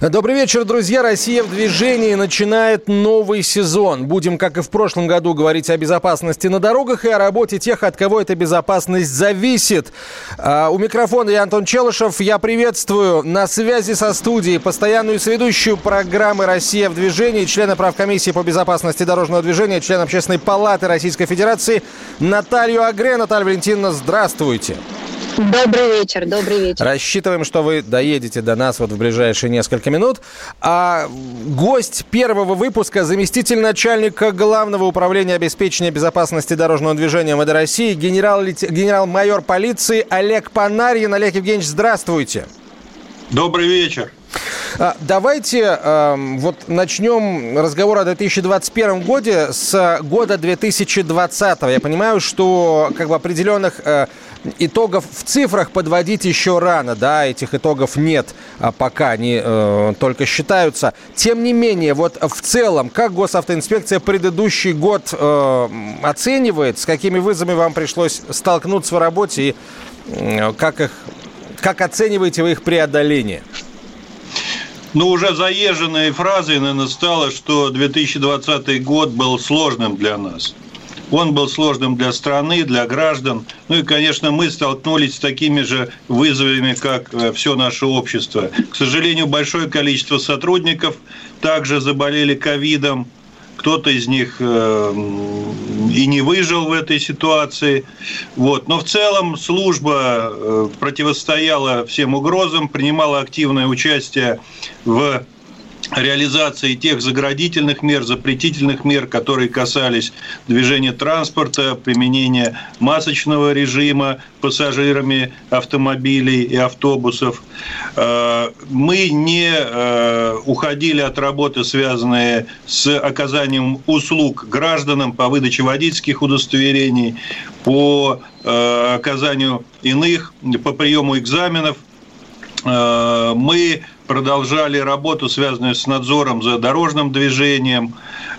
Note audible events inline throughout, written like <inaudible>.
Добрый вечер, друзья. Россия в движении начинает новый сезон. Будем, как и в прошлом году, говорить о безопасности на дорогах и о работе тех, от кого эта безопасность зависит. А, у микрофона я Антон Челышев. Я приветствую на связи со студией постоянную сведущую программы «Россия в движении», члена правкомиссии по безопасности дорожного движения, член Общественной палаты Российской Федерации Наталью Агре. Наталья Валентиновна, здравствуйте. Добрый вечер, добрый вечер. Рассчитываем, что вы доедете до нас вот в ближайшие несколько минут. А гость первого выпуска, заместитель начальника Главного управления обеспечения безопасности дорожного движения МВД России, генерал, генерал-майор полиции Олег Панарьин. Олег Евгеньевич, здравствуйте. Добрый вечер. А, Давайте э, вот начнем разговор о 2021 годе с года 2020. Я понимаю, что как бы определенных э, итогов в цифрах подводить еще рано, да, этих итогов нет, а пока они э, только считаются. Тем не менее, вот в целом, как госавтоинспекция предыдущий год э, оценивает, с какими вызовами вам пришлось столкнуться в работе и э, как их, как оцениваете вы их преодоление? Ну, уже заезженной фразой, наверное, стало, что 2020 год был сложным для нас. Он был сложным для страны, для граждан. Ну и, конечно, мы столкнулись с такими же вызовами, как э, все наше общество. К сожалению, большое количество сотрудников также заболели ковидом. Кто-то из них э, и не выжил в этой ситуации. Вот. Но в целом служба э, противостояла всем угрозам, принимала активное участие в реализации тех заградительных мер, запретительных мер, которые касались движения транспорта, применения масочного режима пассажирами автомобилей и автобусов. Э, мы не э, уходили от работы, связанные с оказанием услуг гражданам по выдаче водительских удостоверений, по э, оказанию иных, по приему экзаменов. Мы продолжали работу, связанную с надзором за дорожным движением.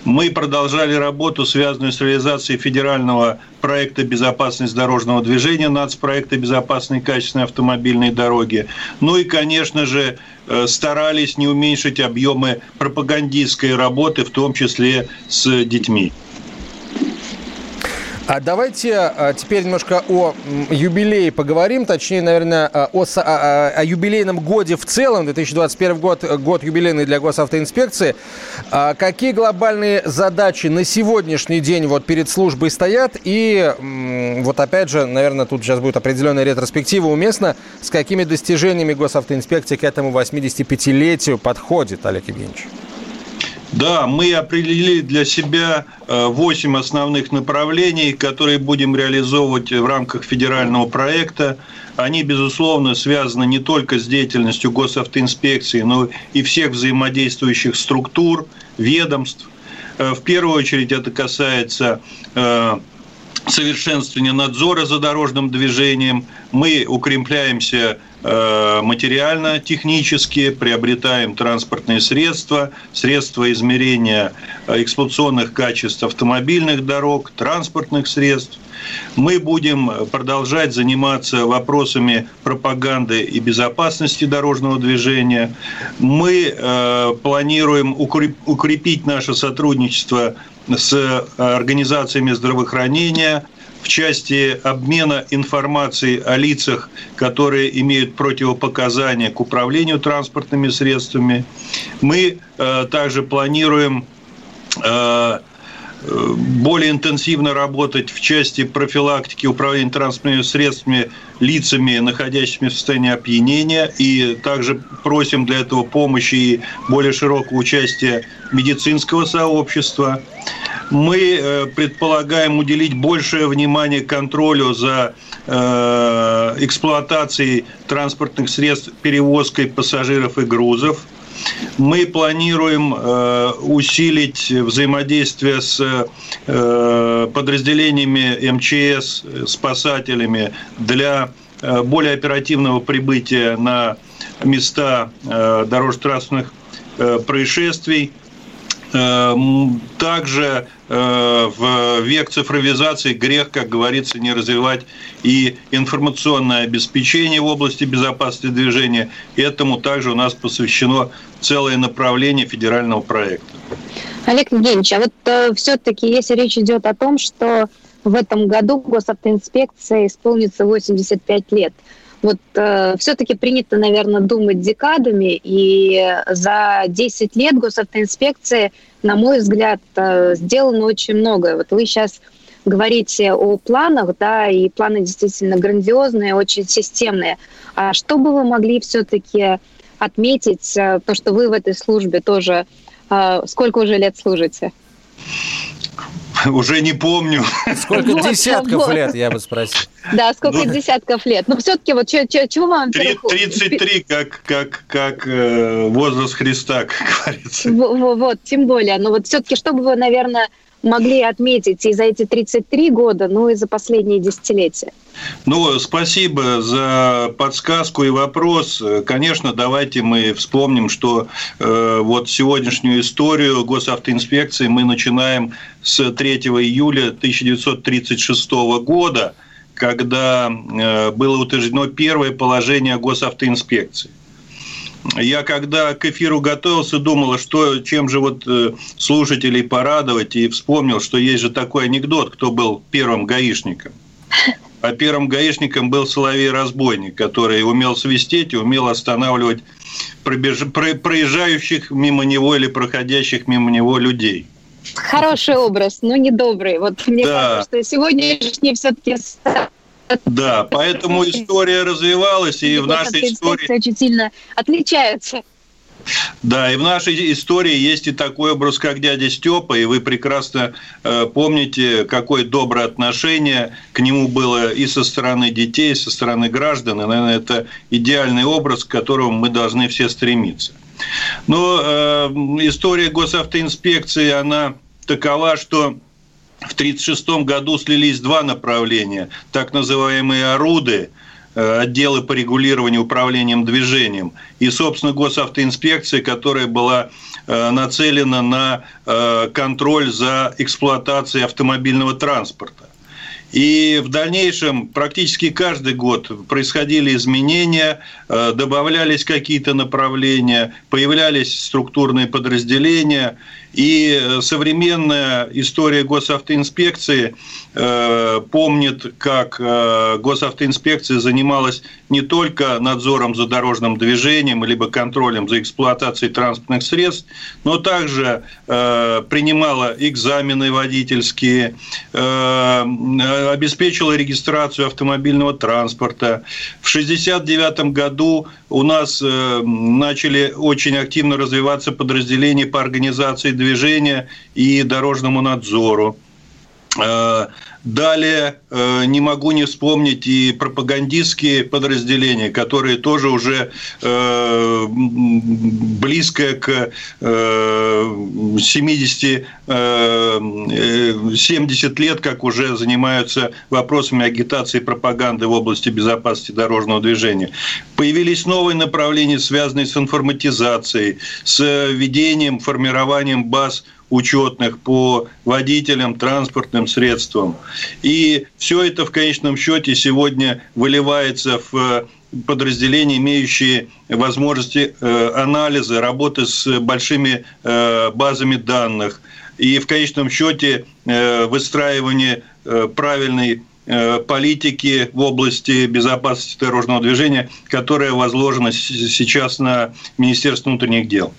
Мы продолжали работу, связанную с реализацией федерального проекта «Безопасность дорожного движения», нацпроекта «Безопасные качественные автомобильные дороги». Ну и, конечно же, э, старались не уменьшить объемы пропагандистской работы, в том числе с детьми. А давайте а, теперь немножко о юбилее поговорим, точнее, наверное, а, о, о, о юбилейном годе в целом. 2021 год, год юбилейный для госавтоинспекции. А какие глобальные задачи на сегодняшний день вот перед службой стоят? И вот опять же, наверное, тут сейчас будет определенная ретроспектива уместно. С какими достижениями госавтоинспекции к этому 85-летию подходит, Олег Евгеньевич? Да, мы определили для себя 8 основных направлений, которые будем реализовывать в рамках федерального проекта. Они, безусловно, связаны не только с деятельностью госавтоинспекции, но и всех взаимодействующих структур, ведомств. Э, в первую очередь это касается совершенствования надзора за дорожным движением. Мы укрепляемся Э, материально-технически, приобретаем транспортные средства, средства измерения э, эксплуатационных качеств автомобильных дорог, транспортных средств. Мы будем продолжать заниматься вопросами пропаганды и безопасности дорожного движения. Мы э, планируем укрепить наше сотрудничество с организациями здравоохранения, в части обмена информацией о лицах, которые имеют противопоказания к управлению транспортными средствами. Мы э, также планируем э, более интенсивно работать в части профилактики управления транспортными средствами лицами, находящимися в состоянии опьянения. И также просим для этого помощи и более широкого участия медицинского сообщества. Мы э, предполагаем уделить большее внимание контролю за э, эксплуатацией транспортных средств, перевозкой пассажиров и грузов – Мы планируем э, усилить взаимодействие с подразделениями МЧС, спасателями для более оперативного прибытия на места дорожно-транспортных происшествий. Также в век цифровизации грех, как говорится, не развивать и информационное обеспечение в области безопасности движения. Этому также у нас посвящено целое направление федерального проекта. Олег Евгеньевич, а вот э, все-таки, если речь идет о том, что в этом году госавтоинспекция исполнится 85 лет, вот э, все-таки принято, наверное, думать декадами, и за 10 лет госавтоинспекции, на мой взгляд, э, сделано очень многое. Вот вы сейчас говорите о планах, да, и планы действительно грандиозные, очень системные. А что бы вы могли все-таки отметить, э, то, что вы в этой службе тоже э, сколько уже лет служите? <laughs> Уже не помню. Сколько вот, десятков вот. лет, я бы спросил. Да, сколько ну, десятков лет. Но все-таки вот чего вам... 33, как, как, как э, возраст Христа, как говорится. Вот, вот, тем более. Но вот все-таки, чтобы вы, наверное, могли отметить и за эти 33 года, ну и за последние десятилетия? Ну, спасибо за подсказку и вопрос. Конечно, давайте мы вспомним, что э, вот сегодняшнюю историю госавтоинспекции мы начинаем с 3 июля 1936 года, когда э, было утверждено первое положение госавтоинспекции я когда к эфиру готовился, думал, что чем же вот э, слушателей порадовать, и вспомнил, что есть же такой анекдот, кто был первым гаишником. А первым гаишником был Соловей-разбойник, который умел свистеть и умел останавливать пробеж... проезжающих мимо него или проходящих мимо него людей. Хороший образ, но недобрый. Вот мне да. кажется, что сегодняшний все-таки да, поэтому история развивалась, и в нашей истории... очень сильно отличаются. Да, и в нашей истории есть и такой образ, как дядя Степа, и вы прекрасно э, помните, какое доброе отношение к нему было и со стороны детей, и со стороны граждан. И, наверное, это идеальный образ, к которому мы должны все стремиться. Но э, история госавтоинспекции, она такова, что в 1936 году слились два направления, так называемые «оруды», э, отделы по регулированию управлением движением и, собственно, госавтоинспекция, которая была э, нацелена на э, контроль за эксплуатацией автомобильного транспорта. И в дальнейшем практически каждый год происходили изменения, добавлялись какие-то направления, появлялись структурные подразделения – и э, современная история госавтоинспекции э, помнит, как э, госавтоинспекция занималась не только надзором за дорожным движением, либо контролем за эксплуатацией транспортных средств, но также э, принимала экзамены водительские, э, обеспечила регистрацию автомобильного транспорта. В 1969 году у нас э, начали очень активно развиваться подразделения по организации движения и дорожному надзору. Э, далее э, не могу не вспомнить и пропагандистские подразделения, которые тоже уже э, близко к 70, 70 лет, как уже занимаются вопросами агитации и пропаганды в области безопасности дорожного движения. Появились новые направления, связанные с информатизацией, с введением, формированием баз учетных по водителям, транспортным средствам. И все это в конечном счете сегодня выливается в подразделения, имеющие возможности э, анализа, работы с большими э, базами данных и в конечном счете э, выстраивание правильной политики в области безопасности дорожного движения, которая возложена сейчас на Министерство внутренних дел.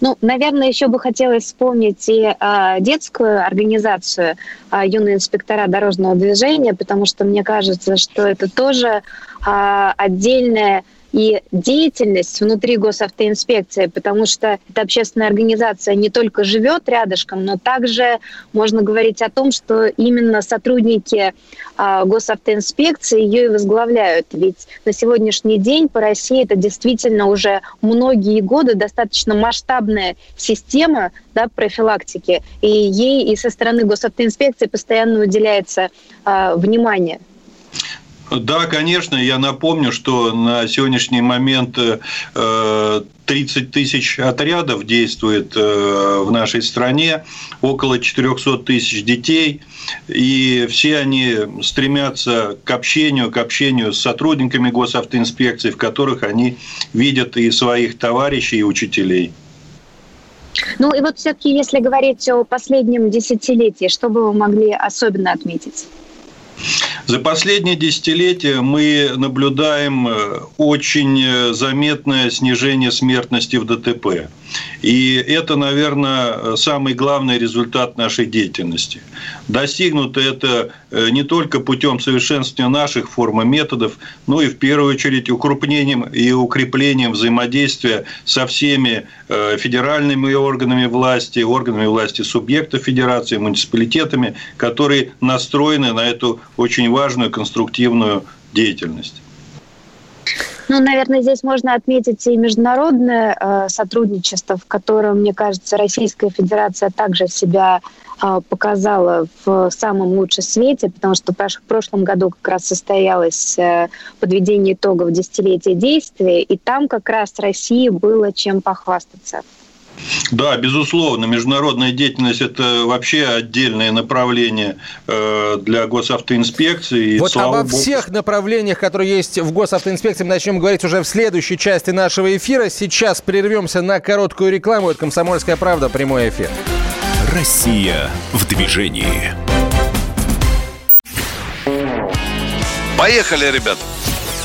Ну, наверное, еще бы хотелось вспомнить и а, детскую организацию а, юные инспектора дорожного движения, потому что мне кажется, что это тоже а, отдельная и деятельность внутри госавтоинспекции, потому что эта общественная организация не только живет рядышком, но также можно говорить о том, что именно сотрудники а, госавтоинспекции ее и возглавляют. Ведь на сегодняшний день по России это действительно уже многие годы достаточно масштабная система да, профилактики, и ей и со стороны госавтоинспекции постоянно уделяется а, внимание. Да, конечно, я напомню, что на сегодняшний момент 30 э, тысяч отрядов действует э, в нашей стране, около 400 тысяч детей, и все они стремятся к общению, к общению с сотрудниками госавтоинспекции, в которых они видят и своих товарищей, и учителей. Ну и вот все-таки, если говорить о последнем десятилетии, что бы вы могли особенно отметить? За последние десятилетия мы наблюдаем э, очень э, заметное снижение смертности в ДТП. И это, наверное, самый главный результат нашей деятельности. Достигнуто это э, не только путем совершенствования наших форм и методов, но и в первую очередь укрупнением и укреплением взаимодействия со всеми э, федеральными органами власти, органами власти субъектов федерации, муниципалитетами, которые настроены на эту очень важную конструктивную деятельность. Ну, наверное, здесь можно отметить и международное э, сотрудничество, в котором, мне кажется, Российская Федерация также себя э, показала в самом лучшем свете, потому что в прошлом году как раз состоялось э, подведение итогов десятилетия действия, и там как раз России было чем похвастаться. Да, безусловно, международная деятельность – это вообще отдельное направление э, для госавтоинспекции. Вот обо Богу... всех направлениях, которые есть в госавтоинспекции, мы начнем говорить уже в следующей части нашего эфира. Сейчас прервемся на короткую рекламу. Это «Комсомольская правда», прямой эфир. Россия в движении. Поехали, ребят!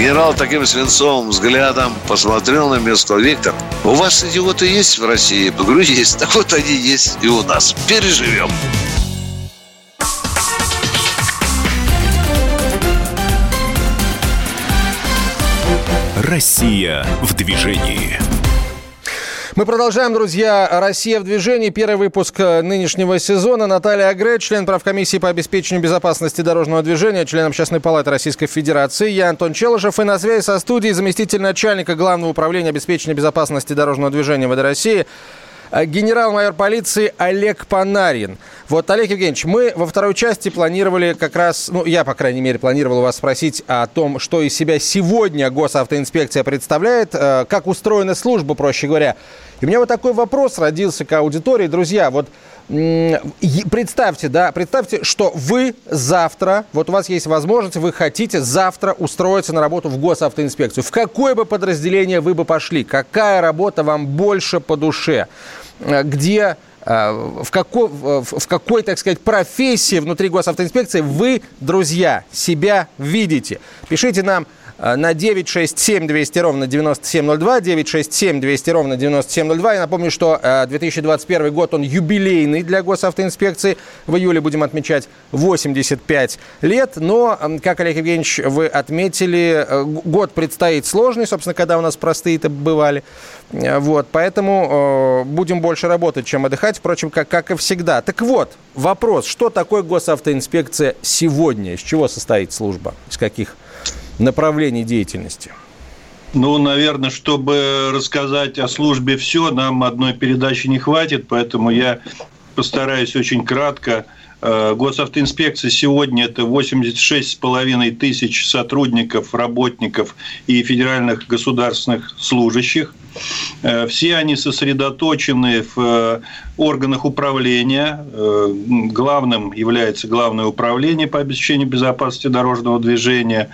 Генерал таким свинцовым взглядом посмотрел на место. Виктор, у вас идиоты есть в России? Я говорю, есть. Так вот они есть и у нас. Переживем. Россия в движении. Мы продолжаем, друзья. «Россия в движении». Первый выпуск э, нынешнего сезона. Наталья Агре, член правкомиссии по обеспечению безопасности дорожного движения, член Общественной палаты Российской Федерации. Я Антон Челышев. И на связи со студией заместитель начальника Главного управления обеспечения безопасности дорожного движения ВД России генерал-майор полиции Олег Панарин. Вот, Олег Евгеньевич, мы во второй части планировали как раз, ну, я, по крайней мере, планировал вас спросить о том, что из себя сегодня госавтоинспекция представляет, э, как устроена служба, проще говоря. И у меня вот такой вопрос родился к аудитории. Друзья, вот представьте, да, представьте, что вы завтра, вот у вас есть возможность, вы хотите завтра устроиться на работу в госавтоинспекцию. В какое бы подразделение вы бы пошли? Какая работа вам больше по душе? Э, где э, в какой, в какой, так сказать, профессии внутри госавтоинспекции вы, друзья, себя видите? Пишите нам на 967 200 ровно 9702, 967 200 ровно 9702. Я напомню, что 2021 э, год, он юбилейный для госавтоинспекции. В июле будем отмечать 85 лет. Но, как, Олег Евгеньевич, вы отметили, э, год предстоит сложный, собственно, когда у нас простые-то бывали. Вот, поэтому э, будем больше работать, чем отдыхать, впрочем, как, как и всегда. Так вот, вопрос, что такое госавтоинспекция сегодня? Из чего состоит служба? Из каких направлений деятельности? Ну, наверное, чтобы рассказать о службе все, нам одной передачи не хватит, поэтому я постараюсь очень кратко. Э, госавтоинспекция сегодня это 86,5 тысяч сотрудников, работников и федеральных государственных служащих. Э, все они сосредоточены в органах управления. Э, главным является Главное управление по обеспечению безопасности дорожного движения.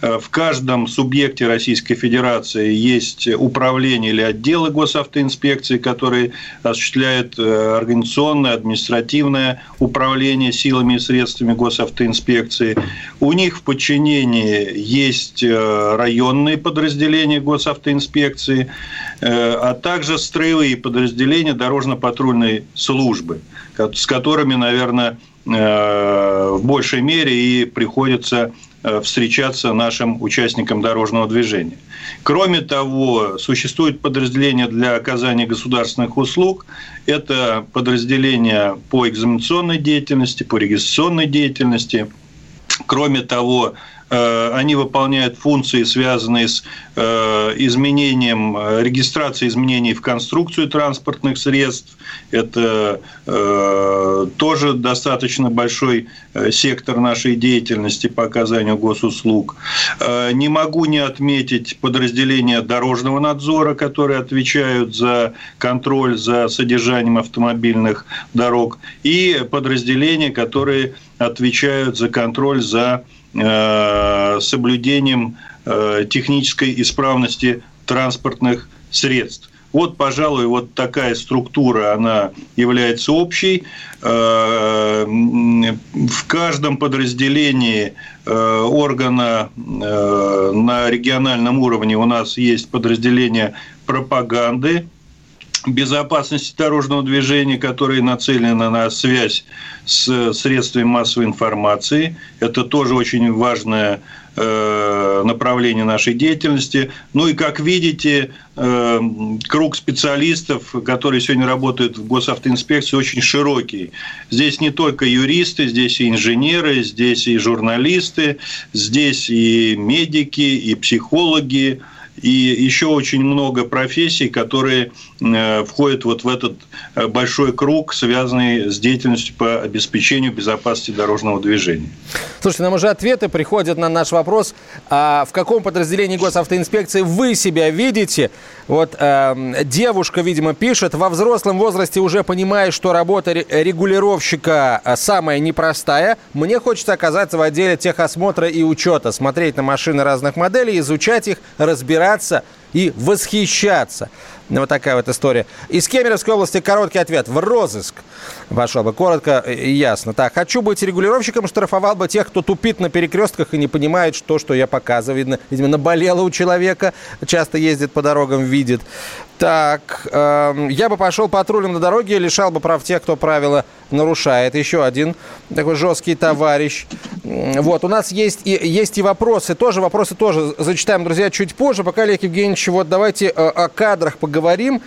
Э, в каждом субъекте Российской Федерации есть управление или отделы госавтоинспекции, которые осуществляют э, организационное, административное управление силами и средствами госавтоинспекции. У них в подчинении есть районные подразделения госавтоинспекции, а также строевые подразделения дорожно-патрульной службы, с которыми, наверное, э, в большей мере и приходится э, встречаться нашим участникам дорожного движения. Кроме того, существует подразделение для оказания государственных услуг. Это подразделение по экзаменационной деятельности, по регистрационной деятельности. Кроме того, Э, они выполняют функции, связанные с э, изменением, э, регистрацией изменений в конструкцию транспортных средств. Это тоже достаточно большой сектор нашей деятельности по оказанию госуслуг. Не могу не отметить подразделения дорожного надзора, которые отвечают за контроль за содержанием автомобильных дорог, и подразделения, которые отвечают за контроль за Э, соблюдением э, технической исправности транспортных средств. Вот, пожалуй, вот такая структура, она является общей. Э, в каждом подразделении органа на региональном уровне у нас есть подразделение пропаганды, безопасности дорожного движения, которые нацелены на связь с средствами массовой информации. Это тоже очень важное э, направление нашей деятельности. Ну и, как видите, э, круг специалистов, которые сегодня работают в госавтоинспекции, очень широкий. Здесь не только юристы, здесь и инженеры, здесь и журналисты, здесь и медики, и психологи, и еще очень много профессий, которые э, входят вот в этот э, большой круг, связанный с деятельностью по обеспечению безопасности дорожного движения. Слушайте, нам уже ответы приходят на наш вопрос. А в каком подразделении госавтоинспекции вы себя видите? Вот э, девушка, видимо, пишет, во взрослом возрасте уже понимаешь, что работа регулировщика э, самая непростая. Мне хочется оказаться в отделе техосмотра и учета, смотреть на машины разных моделей, изучать их, разбирать разбираться и восхищаться. Вот такая вот история. Из Кемеровской области короткий ответ. В розыск пошел бы. Коротко и ясно. Так, хочу быть регулировщиком, штрафовал бы тех, кто тупит на перекрестках и не понимает, что, что я показываю. Видно, видимо, наболело у человека. Часто ездит по дорогам, видит. Так, э, я бы пошел патрулем на дороге, лишал бы прав тех, кто правила нарушает. Еще один такой жесткий товарищ. Вот, у нас есть и, есть и вопросы, тоже вопросы тоже зачитаем, друзья, чуть позже. Пока, Олег Евгеньевич, вот давайте о, о кадрах поговорим.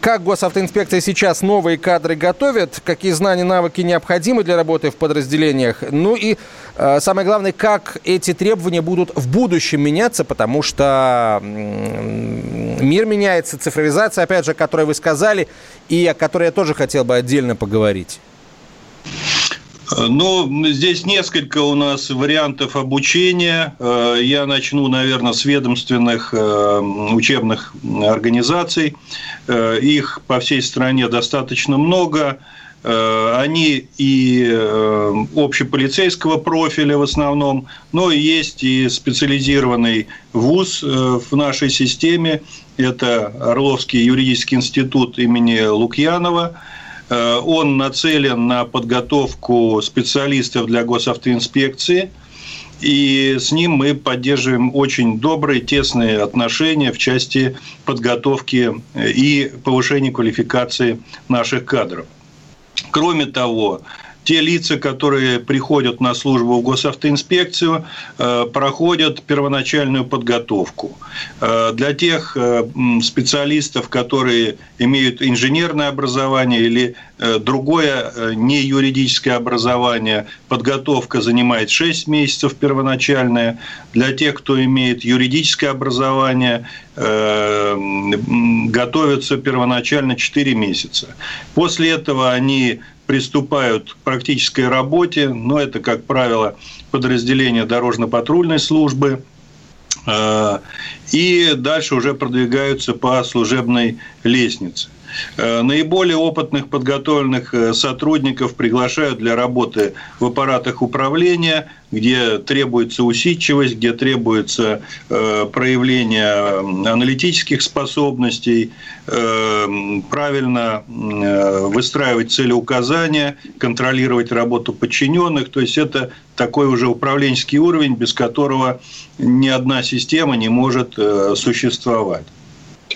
Как госавтоинспекция сейчас новые кадры готовит, какие знания, навыки необходимы для работы в подразделениях. Ну и э, самое главное, как эти требования будут в будущем меняться, потому что мир меняется, цифровизация, опять же, о которой вы сказали, и о которой я тоже хотел бы отдельно поговорить. Ну, здесь несколько у нас вариантов обучения. Э, я начну, наверное, с ведомственных э, учебных организаций. Э, их по всей стране достаточно много. Они и общеполицейского профиля в основном, но есть и специализированный вуз в нашей системе. Это Орловский юридический институт имени Лукьянова – Э, он нацелен на подготовку специалистов для госавтоинспекции. И с ним мы поддерживаем очень добрые, тесные отношения в части подготовки и повышения квалификации наших кадров. Кроме того, те лица, которые приходят на службу в госавтоинспекцию, э, проходят первоначальную подготовку. Э, для тех э, специалистов, которые имеют инженерное образование или другое не юридическое образование, подготовка занимает 6 месяцев первоначальная. Для тех, кто имеет юридическое образование, готовятся первоначально 4 месяца. После этого они приступают к практической работе, но это, как правило, подразделение дорожно-патрульной службы, э, и дальше уже продвигаются по служебной лестнице. Э, наиболее опытных подготовленных э, сотрудников приглашают для работы в аппаратах управления, где требуется усидчивость, где требуется э, проявление аналитических способностей, правильно выстраивать целеуказания, контролировать работу подчиненных. То есть это такой уже управленческий уровень, без которого ни одна система не может существовать.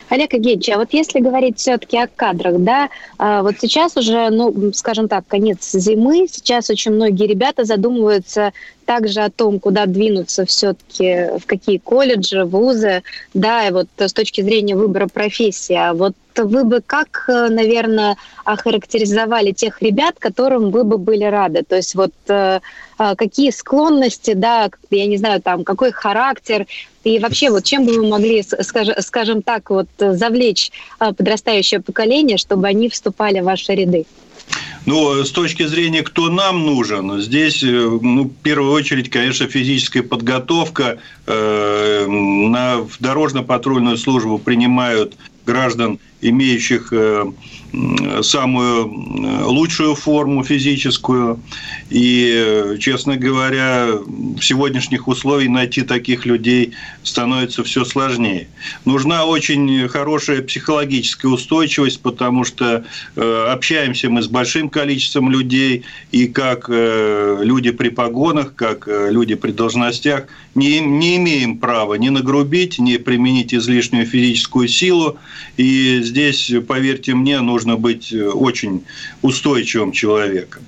Олег Евгеньевич, а вот если говорить все-таки о кадрах, да, а, вот сейчас уже, ну, скажем так, конец зимы, сейчас очень многие ребята задумываются также о том, куда двинуться все-таки, в какие колледжи, вузы, да, и вот с точки зрения выбора профессии. А вот вы бы как, наверное, охарактеризовали тех ребят, которым вы бы были рады? То есть вот э, какие склонности, да, я не знаю, там, какой характер, и вообще вот чем бы вы могли, скажем, так, вот завлечь подрастающее поколение, чтобы они вступали в ваши ряды? Ну, с точки зрения, кто нам нужен, здесь, э, ну, в первую очередь, конечно, физическая подготовка. Э, на дорожно-патрульную службу принимают граждан, имеющих э, самую э, лучшую форму физическую. И, честно говоря, в сегодняшних условиях найти таких людей становится все сложнее. Нужна очень хорошая психологическая устойчивость, потому что э, общаемся мы с большим количеством людей, и как э, люди при погонах, как люди при должностях, не, не имеем права ни нагрубить, ни применить излишнюю физическую силу. И здесь, поверьте мне, нужно нужно быть э, очень устойчивым человеком.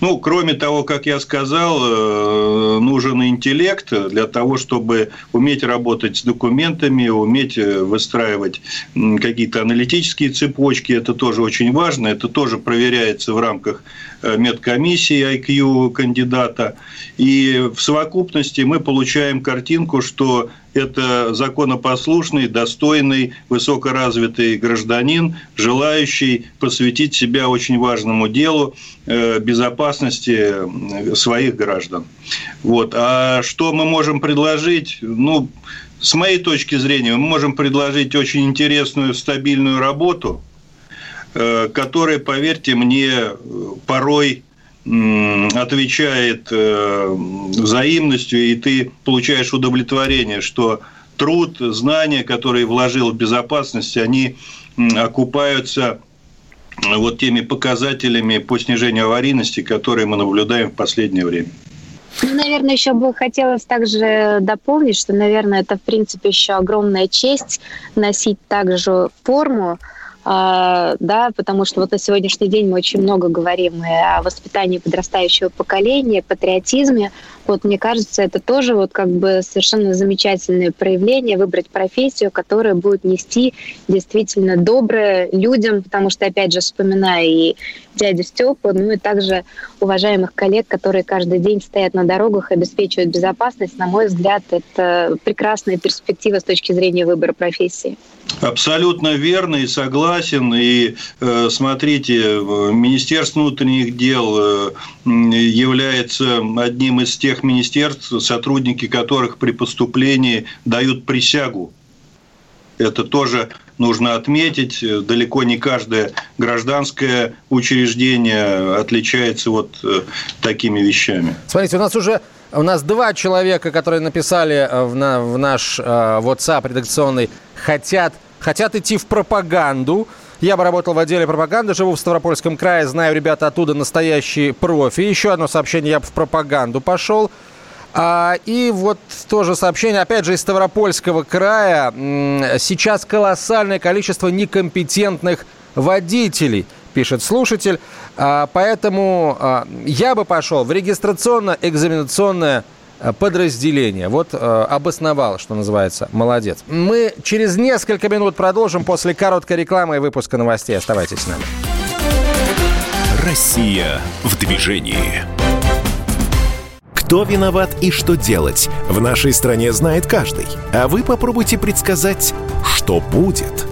Ну, кроме того, как я сказал, э, нужен интеллект для того, чтобы уметь работать с документами, уметь э, выстраивать какие-то аналитические цепочки. Это тоже очень важно. Это тоже проверяется в рамках медкомиссии IQ кандидата. И в совокупности мы получаем картинку, что это законопослушный, достойный, высокоразвитый гражданин, желающий посвятить себя очень важному делу э, безопасности своих граждан. Вот. А что мы можем предложить? Ну, с моей точки зрения, мы можем предложить очень интересную, стабильную работу – Э, которая, поверьте мне, порой отвечает э, взаимностью, и ты получаешь удовлетворение, что труд, знания, которые вложил в безопасность, они окупаются вот теми показателями по снижению аварийности, которые мы наблюдаем в последнее время. Ну, наверное, еще бы хотелось также дополнить, что, наверное, это, в принципе, еще огромная честь носить также форму, да, потому что вот на сегодняшний день мы очень много говорим и о воспитании подрастающего поколения, патриотизме. Вот мне кажется, это тоже вот как бы совершенно замечательное проявление, выбрать профессию, которая будет нести действительно доброе людям, потому что, опять же, вспоминая и дядю Степу, ну и также уважаемых коллег, которые каждый день стоят на дорогах и обеспечивают безопасность, на мой взгляд, это прекрасная перспектива с точки зрения выбора профессии. Абсолютно верно и согласен. И э, смотрите, Министерство внутренних дел э, является одним из тех министерств, сотрудники которых при поступлении дают присягу. Это тоже нужно отметить. Далеко не каждое гражданское учреждение отличается вот э, такими вещами. Смотрите, у нас уже у нас два человека, которые написали в, на, в наш э, WhatsApp редакционный хотят, хотят идти в пропаганду. Я бы работал в отделе пропаганды, живу в Ставропольском крае, знаю, ребята оттуда настоящие профи. Еще одно сообщение, я бы в пропаганду пошел. А, и вот тоже сообщение, опять же, из Ставропольского края. Сейчас колоссальное количество некомпетентных водителей, пишет слушатель. А, поэтому а, я бы пошел в регистрационно-экзаменационное Э, подразделение. Вот обосновал, что называется. Молодец. Мы через несколько минут продолжим после короткой рекламы и выпуска новостей. Оставайтесь с нами. Россия в движении. Кто виноват и что делать, в нашей стране знает каждый. А вы попробуйте предсказать, что будет –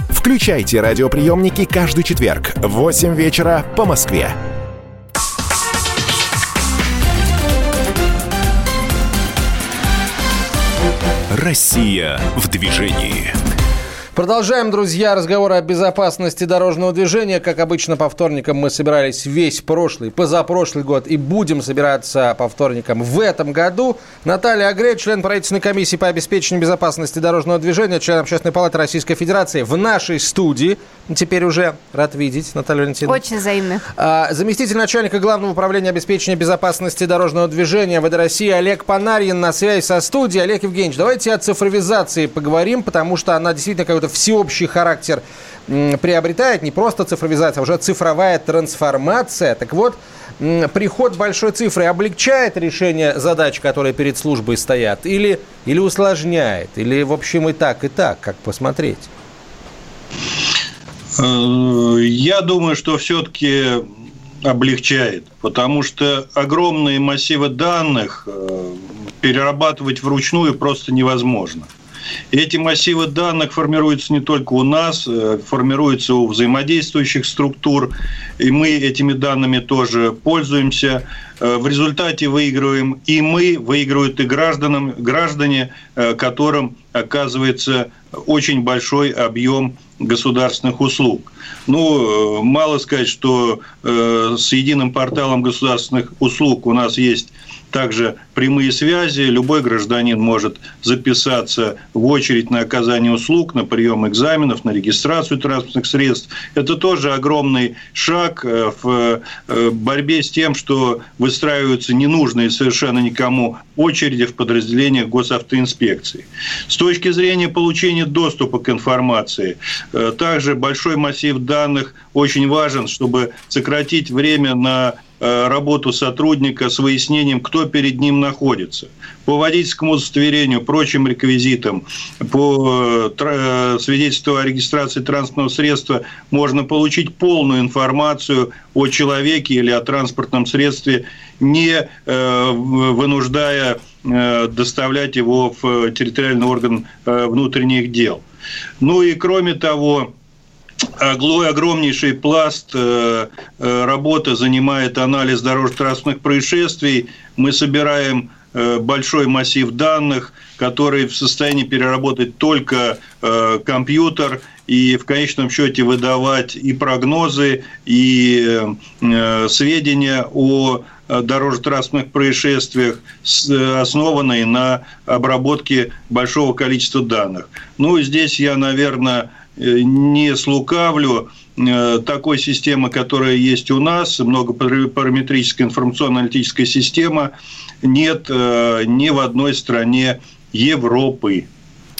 Включайте радиоприемники каждый четверг в 8 вечера по Москве. Россия в движении. Продолжаем, друзья, разговор о безопасности дорожного движения. Как обычно, по вторникам мы собирались весь прошлый, позапрошлый год и будем собираться по вторникам в этом году. Наталья Агре, член правительственной комиссии по обеспечению безопасности дорожного движения, член Общественной палаты Российской Федерации в нашей студии. Теперь уже рад видеть, Наталья Валентиновна. Очень взаимно. А, заместитель начальника Главного управления обеспечения безопасности дорожного движения ВД России Олег Панарьин на связи со студией. Олег Евгеньевич, давайте о цифровизации поговорим, потому что она действительно как какой-то всеобщий характер приобретает, не просто цифровизация, а уже цифровая трансформация. Так вот, приход большой цифры облегчает решение задач, которые перед службой стоят, или, или усложняет, или, в общем, и так, и так, как посмотреть? Э, я думаю, что все-таки облегчает, потому что огромные массивы данных э, перерабатывать вручную просто невозможно. Эти массивы данных формируются не только у нас, э, формируются у взаимодействующих структур, и мы этими данными тоже пользуемся. Э, в результате выигрываем и мы, выигрывают и гражданам, граждане, э, которым оказывается очень большой объем государственных услуг. Ну, мало сказать, что с единым порталом государственных услуг у нас есть также прямые связи. Любой гражданин может записаться в очередь на оказание услуг, на прием экзаменов, на регистрацию транспортных средств. Это тоже огромный шаг э, в э, борьбе с тем, что выстраиваются ненужные совершенно никому очереди в подразделениях госавтоинспекции. С точки зрения получения доступа к информации, э, также большой массив данных очень важен, чтобы сократить время на работу сотрудника с выяснением, кто перед ним находится. По водительскому удостоверению, прочим реквизитам, по э, свидетельству о регистрации транспортного средства можно получить полную информацию о человеке или о транспортном средстве, не э, вынуждая доставлять его в территориальный орган внутренних дел. Ну и кроме того, огромнейший пласт э, э, работы занимает анализ дорожно-транспортных происшествий. Мы собираем э, большой массив данных, который в состоянии переработать только компьютер и в конечном счете выдавать и прогнозы, и сведения о дорожно-транспортных происшествиях, основанные на обработке большого количества данных. Ну, здесь я, наверное, не слукавлю, э, такой системы, которая есть у нас, многопараметрическая информационно-аналитическая система, нет э, ни в одной стране Европы.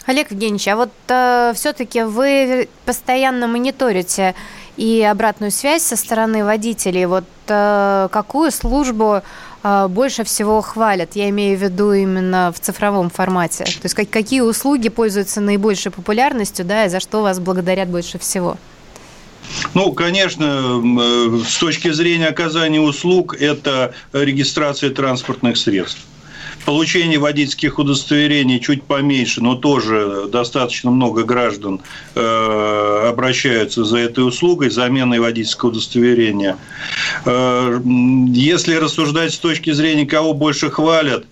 Олег Евгеньевич, а вот э, все-таки вы постоянно мониторите и обратную связь со стороны водителей. Вот э, какую службу э, больше всего хвалят? Я имею в виду именно в цифровом формате. То есть как, какие услуги пользуются наибольшей популярностью, да, и за что вас благодарят больше всего? Ну, конечно, э, с точки зрения оказания услуг, это регистрация транспортных средств. Получение водительских удостоверений чуть поменьше, но тоже достаточно много граждан э, обращаются за этой услугой, заменой водительского удостоверения. Э, если рассуждать с точки зрения, кого больше хвалят,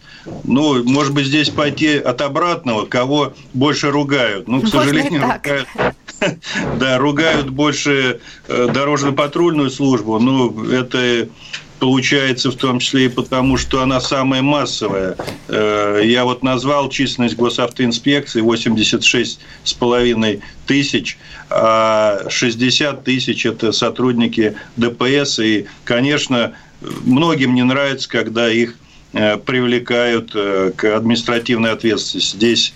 ну, может быть, здесь пойти от обратного, кого больше ругают. Ну, к Можно сожалению, ругают, <laughs> да, ругают больше э, дорожно-патрульную службу. Ну, это получается в том числе и потому, что она самая массовая. Э, я вот назвал численность госавтоинспекции 86 с половиной тысяч, а 60 тысяч – это сотрудники ДПС. И, конечно, многим не нравится, когда их э, привлекают э, к административной ответственности. Здесь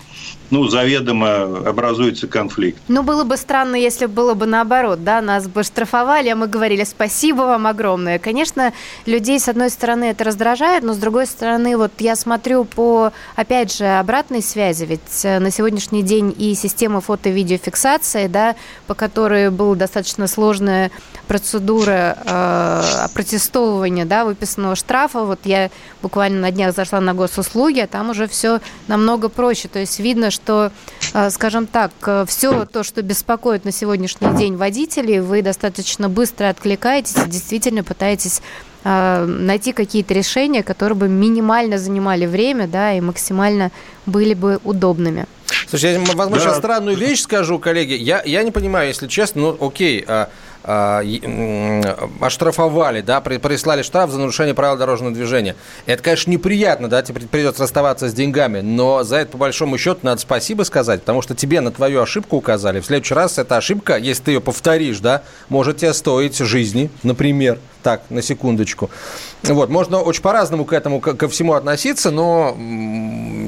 ну, заведомо образуется конфликт. Ну, было бы странно, если было бы наоборот, да, нас бы штрафовали, а мы говорили спасибо вам огромное. Конечно, людей, с одной стороны, это раздражает, но с другой стороны, вот я смотрю по, опять же, обратной связи, ведь э, на сегодняшний день и система фото-видеофиксации, да, по которой была достаточно сложная процедура э, протестовывания, да, выписанного штрафа, вот я буквально на днях зашла на госуслуги, а там уже все намного проще, то есть видно, что, э, скажем так, э, все то, что беспокоит на сегодняшний день водителей, вы достаточно быстро откликаетесь и действительно пытаетесь э, найти какие-то решения, которые бы минимально занимали время, да, и максимально были бы удобными. Слушай, я, возможно, да. сейчас странную вещь скажу, коллеги. Я, я не понимаю, если честно, ну, окей, а, оштрафовали, да, прислали штраф за нарушение правил дорожного движения. Это, конечно, неприятно, да, тебе придется расставаться с деньгами, но за это, по большому счету, надо спасибо сказать, потому что тебе на твою ошибку указали. В следующий раз эта ошибка, если ты ее повторишь, да, может тебе стоить жизни, например. Так, на секундочку. Вот, можно очень по-разному к этому, ко всему относиться, но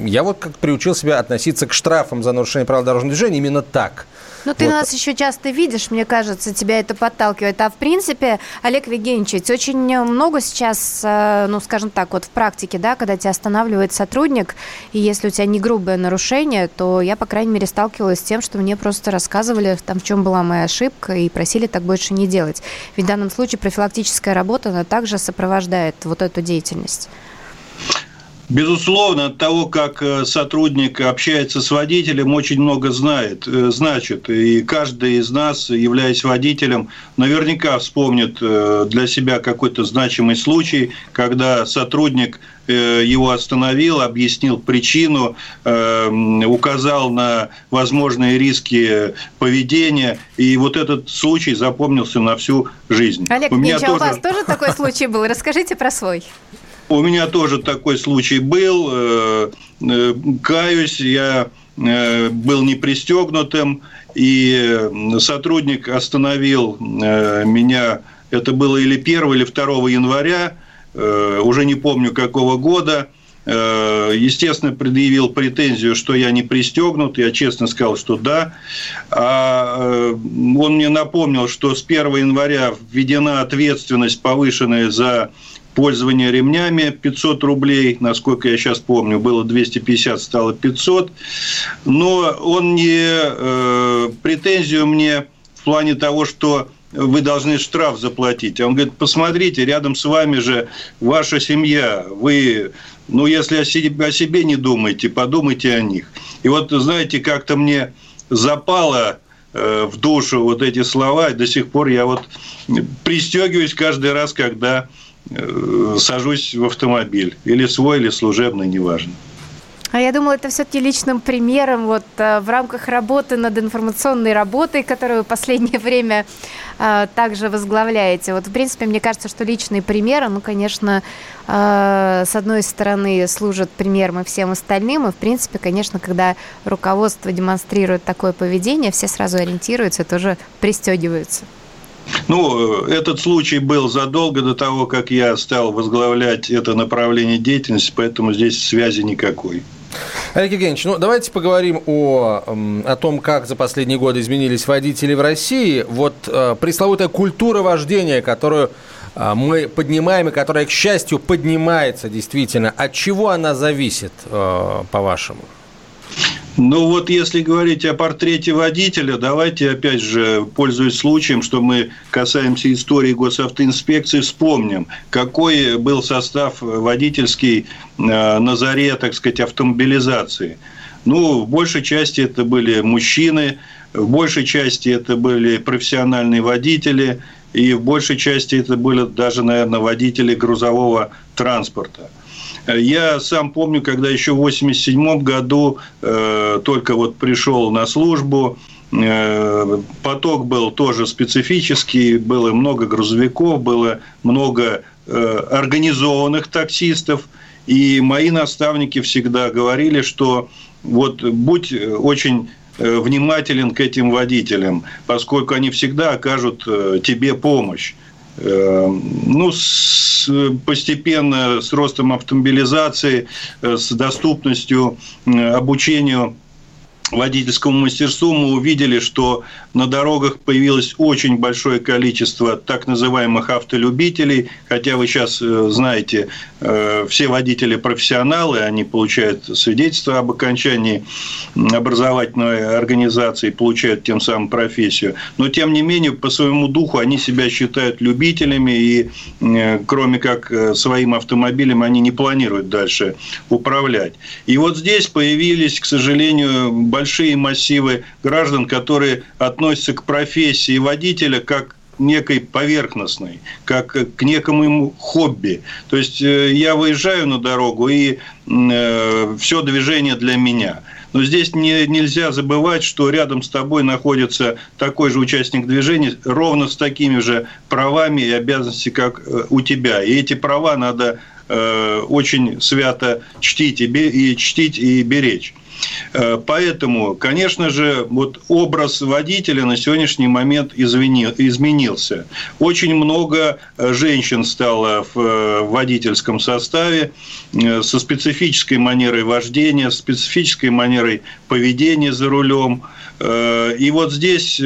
я вот как приучил себя относиться к штрафам за нарушение правил дорожного движения именно так – ну, ты вот. нас еще часто видишь, мне кажется, тебя это подталкивает. А в принципе, Олег Вегенчевич, очень много сейчас, э, ну, скажем так, вот в практике, да, когда тебя останавливает сотрудник, и если у тебя не грубое нарушение, то я, по крайней мере, сталкивалась с тем, что мне просто рассказывали, там, в чем была моя ошибка, и просили так больше не делать. Ведь в данном случае профилактическая работа, она также сопровождает вот эту деятельность. Безусловно, от того, как э, сотрудник общается с водителем, очень много знает, э, значит. И каждый из нас, являясь водителем, наверняка вспомнит э, для себя какой-то значимый случай, когда сотрудник его остановил, объяснил причину, указал на возможные риски поведения, и вот этот случай запомнился на всю жизнь. Олег, меня тоже... у вас тоже такой случай был? Расскажите про свой. У меня тоже такой случай был. Э, э, каюсь, я э, был не пристегнутым, и сотрудник остановил меня, это было или 1 или 2 января, уже не помню какого года, естественно, предъявил претензию, что я не пристегнут. Я честно сказал, что да. А он мне напомнил, что с 1 января введена ответственность повышенная за пользование ремнями 500 рублей, насколько я сейчас помню, было 250, стало 500. Но он не э, претензию мне в плане того, что вы должны штраф заплатить. Он говорит, посмотрите, рядом с вами же ваша семья, вы, ну, если о себе, о себе не думаете, подумайте о них. И вот, знаете, как-то мне запало э, в душу вот эти слова, и до сих пор я вот пристегиваюсь каждый раз, когда сажусь в автомобиль. Или свой, или служебный, неважно. А я думала, это все-таки личным примером вот э, в рамках работы над информационной работой, которую в последнее <laughs> время э, также возглавляете. Вот, в принципе, мне кажется, что личные примеры, ну, конечно, с одной стороны, служат примером и всем остальным, и, в принципе, конечно, когда руководство демонстрирует такое поведение, все сразу ориентируются тоже пристегиваются. Ну, этот случай был задолго до того, как я стал возглавлять это направление деятельности, поэтому здесь связи никакой. Олег Евгеньевич, ну давайте поговорим о, о том, как за последние годы изменились водители в России. Вот э, пресловутая культура вождения, которую э, мы поднимаем и которая, к счастью, поднимается действительно. От чего она зависит, э, по-вашему? Ну вот если говорить о портрете водителя, давайте опять же, пользуясь случаем, что мы касаемся истории госавтоинспекции, вспомним, какой был состав водительский э, на заре, так сказать, автомобилизации. Ну, в большей части это были мужчины, в большей части это были профессиональные водители, и в большей части это были даже, наверное, водители грузового транспорта. Я сам помню, когда еще в 1987 году э, только вот пришел на службу, э, поток был тоже специфический, было много грузовиков, было много организованных таксистов. И мои наставники всегда говорили, что вот будь очень внимателен к этим водителям, поскольку они всегда окажут тебе помощь. Ну, с, постепенно с ростом автомобилизации, с доступностью обучению водительскому мастерству мы увидели, что на дорогах появилось очень большое количество так называемых автолюбителей, хотя вы сейчас э, знаете, э, все водители профессионалы, они получают свидетельство об окончании образовательной организации, получают тем самым профессию. Но, тем не менее, по своему духу они себя считают любителями, и э, кроме как своим автомобилем они не планируют дальше управлять. И вот здесь появились, к сожалению, большие массивы граждан, которые относятся к профессии водителя как некой поверхностной, как к некому хобби. То есть э, я выезжаю на дорогу, и э, все движение для меня. Но здесь не, нельзя забывать, что рядом с тобой находится такой же участник движения, ровно с такими же правами и обязанностями, как э, у тебя. И эти права надо э, очень свято чтить и, и чтить и беречь. Э, поэтому, конечно же, вот образ водителя на сегодняшний момент изменился. Очень много э, женщин стало в э, водительском составе со специфической манерой вождения, специфической манерой поведения за рулем. И вот здесь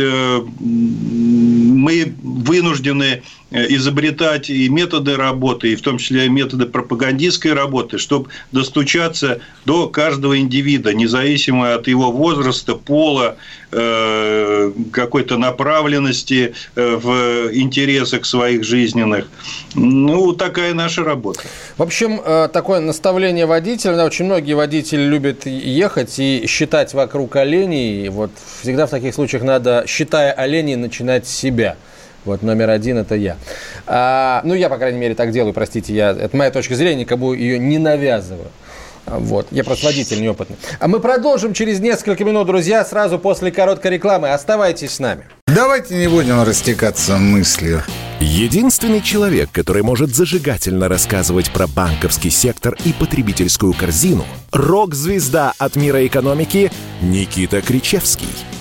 мы вынуждены изобретать и методы работы, и в том числе методы пропагандистской работы, чтобы достучаться до каждого индивида, независимо от его возраста, пола, э, какой-то направленности э, в интересах своих жизненных. Ну, такая наша работа. В общем, такое наставление водителя. Очень многие водители любят ехать и считать вокруг оленей. Вот всегда в таких случаях надо, считая оленей, начинать с себя – вот номер один это я. А, ну, я, по крайней мере, так делаю, простите, я, это моя точка зрения, никому ее не навязываю. Вот. Я просто водитель неопытный. А мы продолжим через несколько минут, друзья, сразу после короткой рекламы. Оставайтесь с нами. Давайте не будем растекаться мыслью. Единственный человек, который может зажигательно рассказывать про банковский сектор и потребительскую корзину – рок-звезда от мира экономики Никита Кричевский –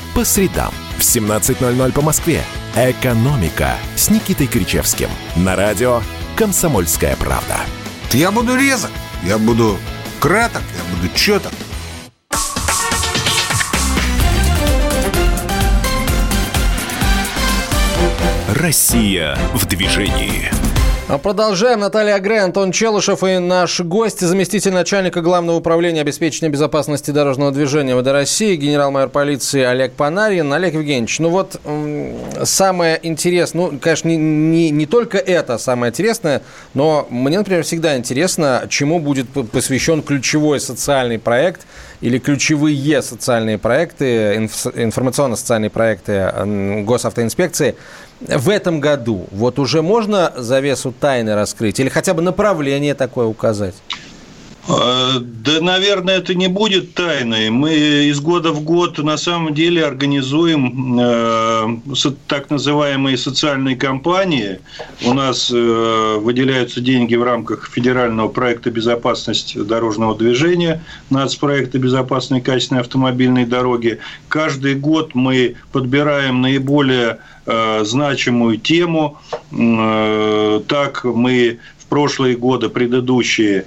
По средам в 17.00 по Москве. «Экономика» с Никитой Кричевским. На радио «Комсомольская правда». Я буду резок, я буду краток, я буду четок. Россия в движении. А продолжаем. Наталья Грей, Антон Челышев и наш гость, заместитель начальника Главного управления обеспечения безопасности дорожного движения ВД России, генерал-майор полиции Олег Панарин. Олег Евгеньевич, ну вот самое интересное, ну, конечно, не, не, не только это самое интересное, но мне, например, всегда интересно, чему будет посвящен ключевой социальный проект или ключевые социальные проекты, информационно-социальные проекты госавтоинспекции – в этом году вот уже можно завесу тайны раскрыть или хотя бы направление такое указать? А, да, наверное, это не будет тайной. Мы из года в год на самом деле организуем э, так называемые социальные кампании. У нас э, выделяются деньги в рамках федерального проекта «Безопасность дорожного движения», нацпроекта «Безопасные качественные автомобильные дороги». Каждый год мы подбираем наиболее Э, значимую тему. Э, так мы прошлые годы предыдущие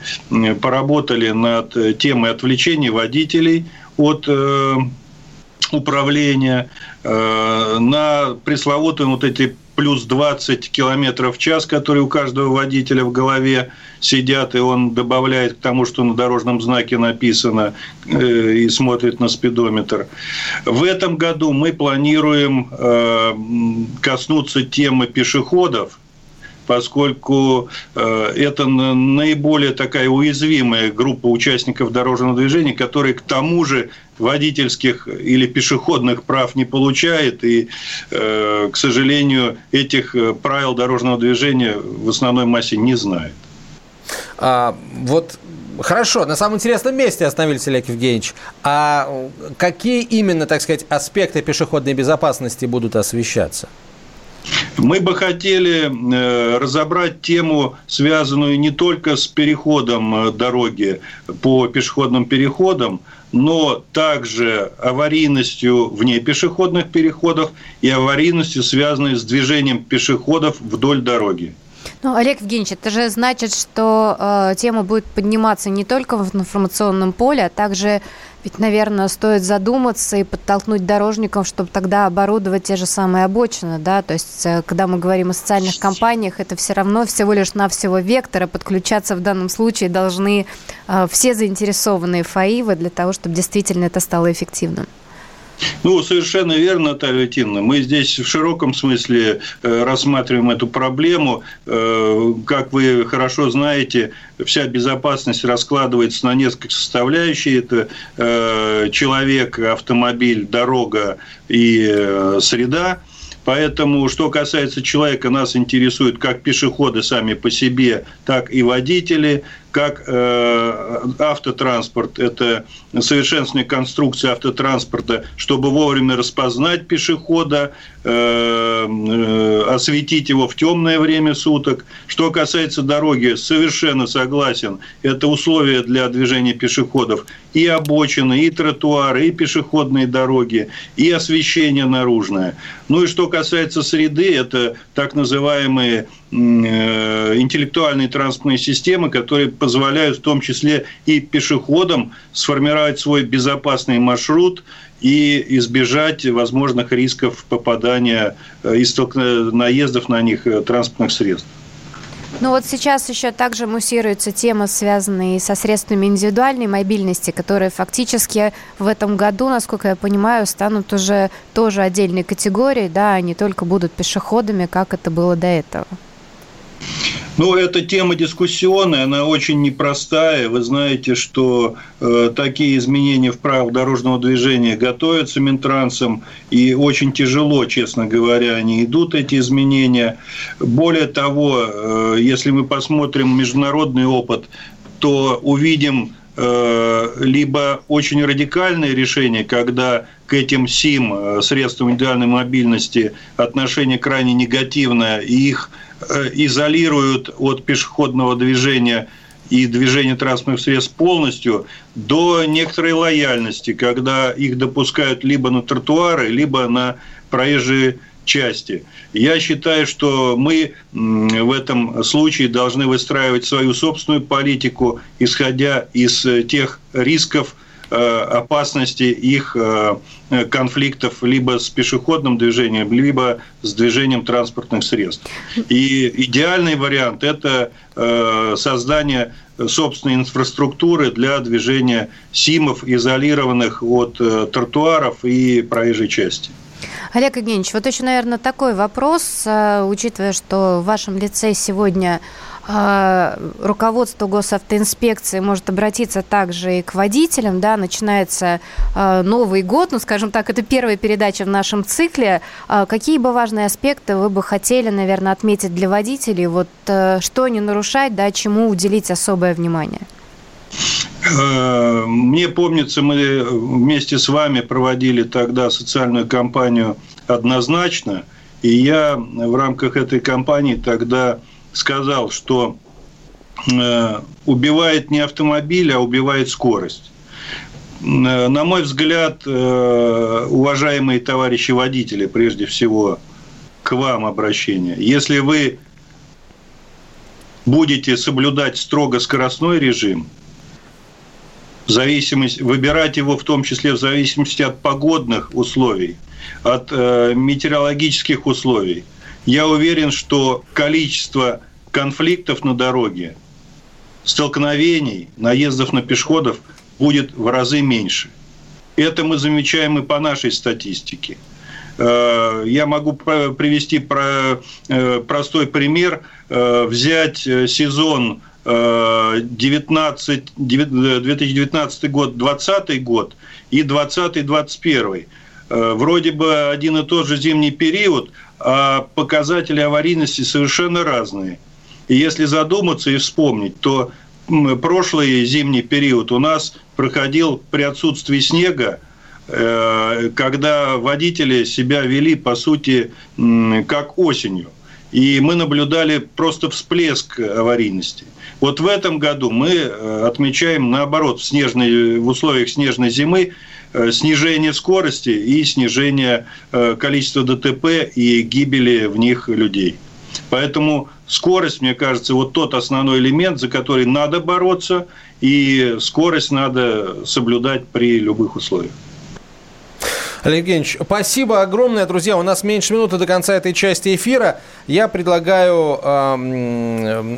поработали над темой отвлечения водителей от э, управления, на пресловутые вот эти плюс 20 километров в час, которые у каждого водителя в голове сидят, и он добавляет к тому, что на дорожном знаке написано, э, и смотрит на спидометр. В этом году мы планируем э, коснуться темы пешеходов, поскольку э, это наиболее такая уязвимая группа участников дорожного движения, которые к тому же водительских или пешеходных прав не получает, и, э, к сожалению, этих правил дорожного движения в основной массе не знает. А, вот Хорошо, на самом интересном месте остановились, Олег Евгеньевич. А какие именно, так сказать, аспекты пешеходной безопасности будут освещаться? Мы бы хотели э, разобрать тему, связанную не только с переходом э, дороги по пешеходным переходам, но также аварийностью вне пешеходных переходов и аварийностью, связанной с движением пешеходов вдоль дороги. Ну, Олег Евгеньевич, это же значит, что э, тема будет подниматься не только в информационном поле, а также ведь, наверное, стоит задуматься и подтолкнуть дорожников, чтобы тогда оборудовать те же самые обочины, да, то есть, э, когда мы говорим о социальных компаниях, это все равно всего лишь навсего вектора, подключаться в данном случае должны э, все заинтересованные ФАИВы для того, чтобы действительно это стало эффективным. Ну, совершенно верно, Наталья Летиновна. Мы здесь в широком смысле э, рассматриваем эту проблему. Э, как вы хорошо знаете, вся безопасность раскладывается на несколько составляющих. Это э, человек, автомобиль, дорога и среда. Поэтому, что касается человека, нас интересует как пешеходы сами по себе, так и водители, как э, автотранспорт – это совершенствование конструкции автотранспорта, чтобы вовремя распознать пешехода, э, э, осветить его в темное время суток. Что касается дороги, совершенно согласен, это условия для движения пешеходов и обочины, и тротуары, и пешеходные дороги, и освещение наружное. Ну и что касается среды, это так называемые интеллектуальные транспортные системы, которые позволяют в том числе и пешеходам сформировать свой безопасный маршрут и избежать возможных рисков попадания э, и наездов на них э, транспортных средств. Ну вот сейчас еще также муссируется тема, связанная со средствами индивидуальной мобильности, которые фактически в этом году, насколько я понимаю, станут уже тоже отдельной категорией, да, они только будут пешеходами, как это было до этого. Ну, эта тема дискуссионная, она очень непростая. Вы знаете, что э, такие изменения в правилах дорожного движения готовятся Минтрансом, и очень тяжело, честно говоря, они идут, эти изменения. Более того, э, если мы посмотрим международный опыт, то увидим либо очень радикальные решения, когда к этим СИМ, э, средствам индивидуальной мобильности, отношение крайне негативное, и их Э, изолируют от пешеходного движения и движения транспортных средств полностью, до некоторой лояльности, когда их допускают либо на тротуары, либо на проезжие части. Я считаю, что мы в этом случае должны выстраивать свою собственную политику, исходя из тех рисков, Э, опасности их э, конфликтов либо с пешеходным движением, либо с движением транспортных средств. И идеальный вариант – это э, создание собственной инфраструктуры для движения СИМов, изолированных от тротуаров и проезжей части. Олег Евгеньевич, вот еще, наверное, такой вопрос, учитывая, что в вашем лице сегодня а, руководство госавтоинспекции может обратиться также и к водителям, да, начинается а, Новый год, ну, скажем так, это первая передача в нашем цикле. Какие бы важные аспекты вы бы хотели, наверное, отметить для водителей, вот э, что не нарушать, да, чему уделить особое внимание? Э, мне помнится, мы вместе с вами проводили тогда социальную кампанию однозначно, и я в рамках этой кампании тогда сказал, что э, убивает не автомобиль, а убивает скорость. Э, на мой взгляд, уважаемые товарищи водители, прежде всего, к вам обращение. Если вы будете соблюдать строго скоростной режим, в зависимости, выбирать его в том числе в зависимости от погодных условий, от э, метеорологических условий, я уверен, что количество конфликтов на дороге, столкновений, наездов на пешеходов будет в разы меньше. Это мы замечаем и по нашей статистике. Я могу привести про, простой пример. Взять сезон 19, 2019 год, 2020 год и 2020-2021. Вроде бы один и тот же зимний период, а показатели аварийности совершенно разные. И если задуматься и вспомнить, то прошлый зимний период у нас проходил при отсутствии снега, э, когда водители себя вели, по сути, как осенью. И мы наблюдали просто всплеск аварийности. Вот в этом году мы э, отмечаем, наоборот, в, снежной, в условиях снежной зимы э, снижение скорости и снижение количества ДТП и гибели в них людей. Поэтому скорость, мне кажется, вот тот основной элемент, за который надо бороться, и скорость надо соблюдать при любых условиях. Олег Евгеньевич, спасибо огромное, друзья. У нас меньше минуты до конца этой части эфира. Я предлагаю э,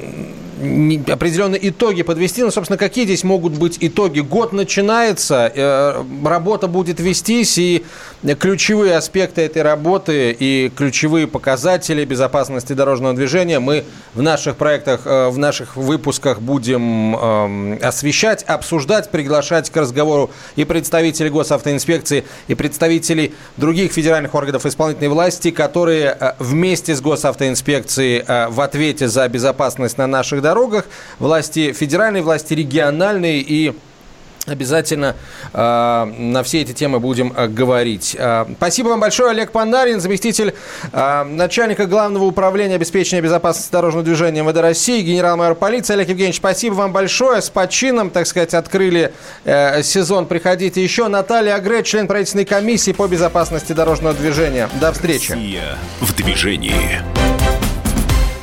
определенные итоги подвести. Ну, собственно, какие здесь могут быть итоги? Год начинается, э, работа будет вестись, и ключевые аспекты этой работы и ключевые показатели безопасности дорожного движения мы в наших проектах, э, в наших выпусках будем э, освещать, обсуждать, приглашать к разговору и представителей госавтоинспекции, и представителей других федеральных органов исполнительной власти, которые э, вместе с госавтоинспекцией э, в ответе за безопасность на наших дорогах, власти федеральной, власти региональной и Обязательно э, на все эти темы будем э, говорить. Э, спасибо вам большое, Олег Панарин, заместитель э, начальника Главного управления обеспечения безопасности дорожного движения МВД России, генерал-майор полиции. Олег Евгеньевич, спасибо вам большое. С почином, так сказать, открыли э, сезон. Приходите еще. Наталья Агре, член правительственной комиссии по безопасности дорожного движения. До встречи. Россия в движении.